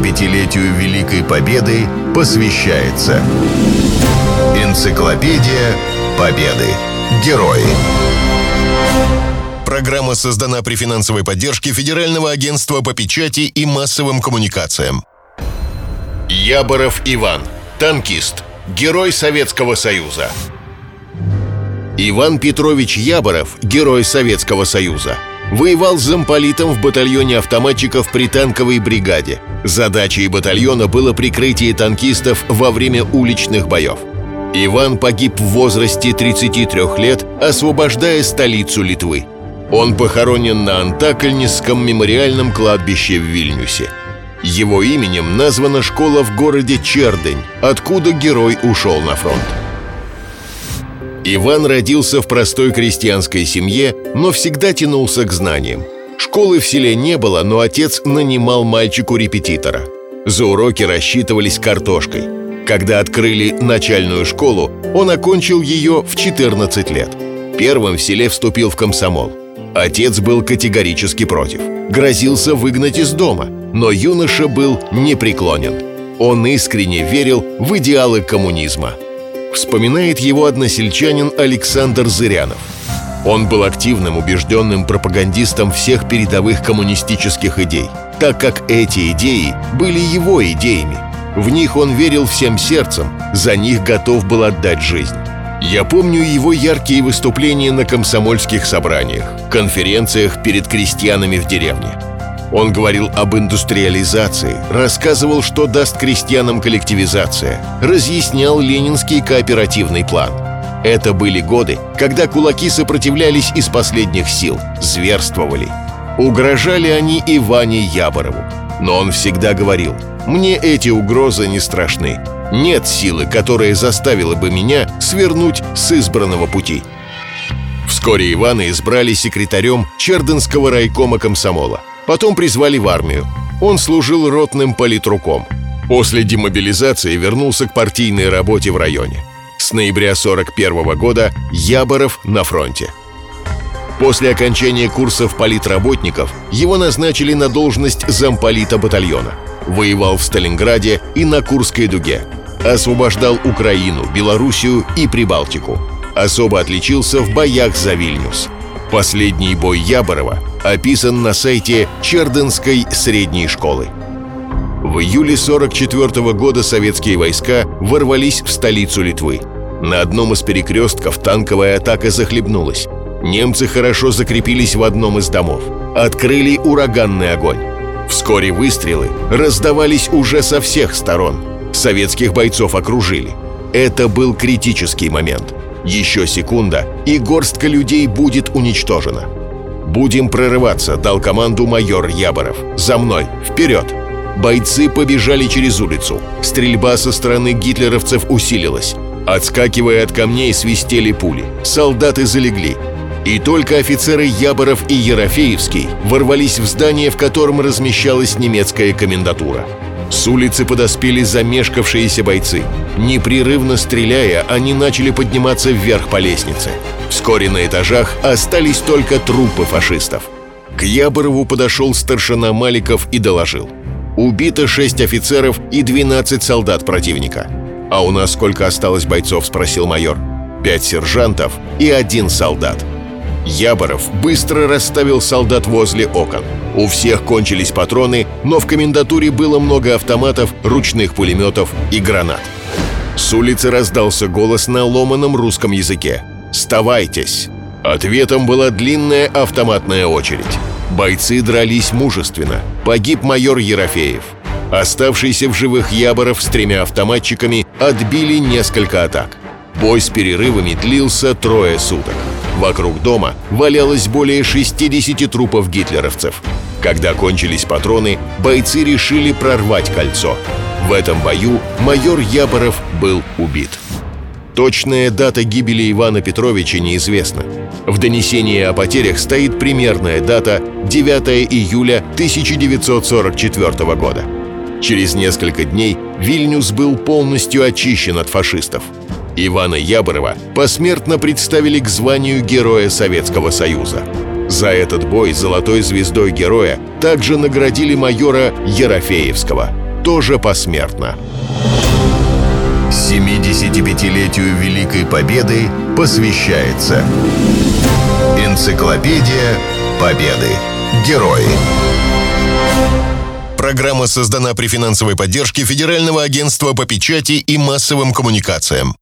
75-летию Великой Победы посвящается Энциклопедия Победы. Герои. Программа создана при финансовой поддержке Федерального агентства по печати и массовым коммуникациям. Яборов Иван. Танкист. Герой Советского Союза. Иван Петрович Яборов, герой Советского Союза, воевал с замполитом в батальоне автоматчиков при танковой бригаде. Задачей батальона было прикрытие танкистов во время уличных боев. Иван погиб в возрасте 33 лет, освобождая столицу Литвы. Он похоронен на Антакольнисском мемориальном кладбище в Вильнюсе. Его именем названа школа в городе Чердень, откуда герой ушел на фронт. Иван родился в простой крестьянской семье, но всегда тянулся к знаниям. Школы в селе не было, но отец нанимал мальчику репетитора. За уроки рассчитывались картошкой. Когда открыли начальную школу, он окончил ее в 14 лет. Первым в селе вступил в комсомол. Отец был категорически против. Грозился выгнать из дома, но юноша был непреклонен. Он искренне верил в идеалы коммунизма – вспоминает его односельчанин Александр Зырянов. Он был активным, убежденным пропагандистом всех передовых коммунистических идей, так как эти идеи были его идеями. В них он верил всем сердцем, за них готов был отдать жизнь. Я помню его яркие выступления на комсомольских собраниях, конференциях перед крестьянами в деревне – он говорил об индустриализации, рассказывал, что даст крестьянам коллективизация, разъяснял ленинский кооперативный план. Это были годы, когда кулаки сопротивлялись из последних сил, зверствовали. Угрожали они и Ване Яборову. Но он всегда говорил, «Мне эти угрозы не страшны. Нет силы, которая заставила бы меня свернуть с избранного пути». Вскоре Ивана избрали секретарем Чердынского райкома комсомола – Потом призвали в армию. Он служил ротным политруком. После демобилизации вернулся к партийной работе в районе. С ноября 41 года Яборов на фронте. После окончания курсов политработников его назначили на должность замполита батальона. Воевал в Сталинграде и на Курской дуге. Освобождал Украину, Белоруссию и Прибалтику. Особо отличился в боях за Вильнюс – Последний бой Яборова описан на сайте Черденской средней школы. В июле 44 года советские войска ворвались в столицу Литвы. На одном из перекрестков танковая атака захлебнулась. Немцы хорошо закрепились в одном из домов. Открыли ураганный огонь. Вскоре выстрелы раздавались уже со всех сторон. Советских бойцов окружили. Это был критический момент – еще секунда, и горстка людей будет уничтожена. «Будем прорываться», — дал команду майор Яборов. «За мной! Вперед!» Бойцы побежали через улицу. Стрельба со стороны гитлеровцев усилилась. Отскакивая от камней, свистели пули. Солдаты залегли. И только офицеры Яборов и Ерофеевский ворвались в здание, в котором размещалась немецкая комендатура. С улицы подоспели замешкавшиеся бойцы. Непрерывно стреляя, они начали подниматься вверх по лестнице. Вскоре на этажах остались только трупы фашистов. К Яборову подошел старшина Маликов и доложил. Убито 6 офицеров и 12 солдат противника. «А у нас сколько осталось бойцов?» – спросил майор. «Пять сержантов и один солдат». Яборов быстро расставил солдат возле окон. У всех кончились патроны, но в комендатуре было много автоматов, ручных пулеметов и гранат. С улицы раздался голос на ломаном русском языке. «Сдавайтесь!» Ответом была длинная автоматная очередь. Бойцы дрались мужественно. Погиб майор Ерофеев. Оставшийся в живых Яборов с тремя автоматчиками отбили несколько атак. Бой с перерывами длился трое суток. Вокруг дома валялось более 60 трупов гитлеровцев. Когда кончились патроны, бойцы решили прорвать кольцо. В этом бою майор Яборов был убит. Точная дата гибели Ивана Петровича неизвестна. В донесении о потерях стоит примерная дата 9 июля 1944 года. Через несколько дней Вильнюс был полностью очищен от фашистов – Ивана Яборова посмертно представили к званию Героя Советского Союза. За этот бой золотой звездой героя также наградили майора Ерофеевского. тоже посмертно. 75-летию Великой Победы посвящается Энциклопедия Победы. Герои. Программа создана при финансовой поддержке Федерального агентства по печати и массовым коммуникациям.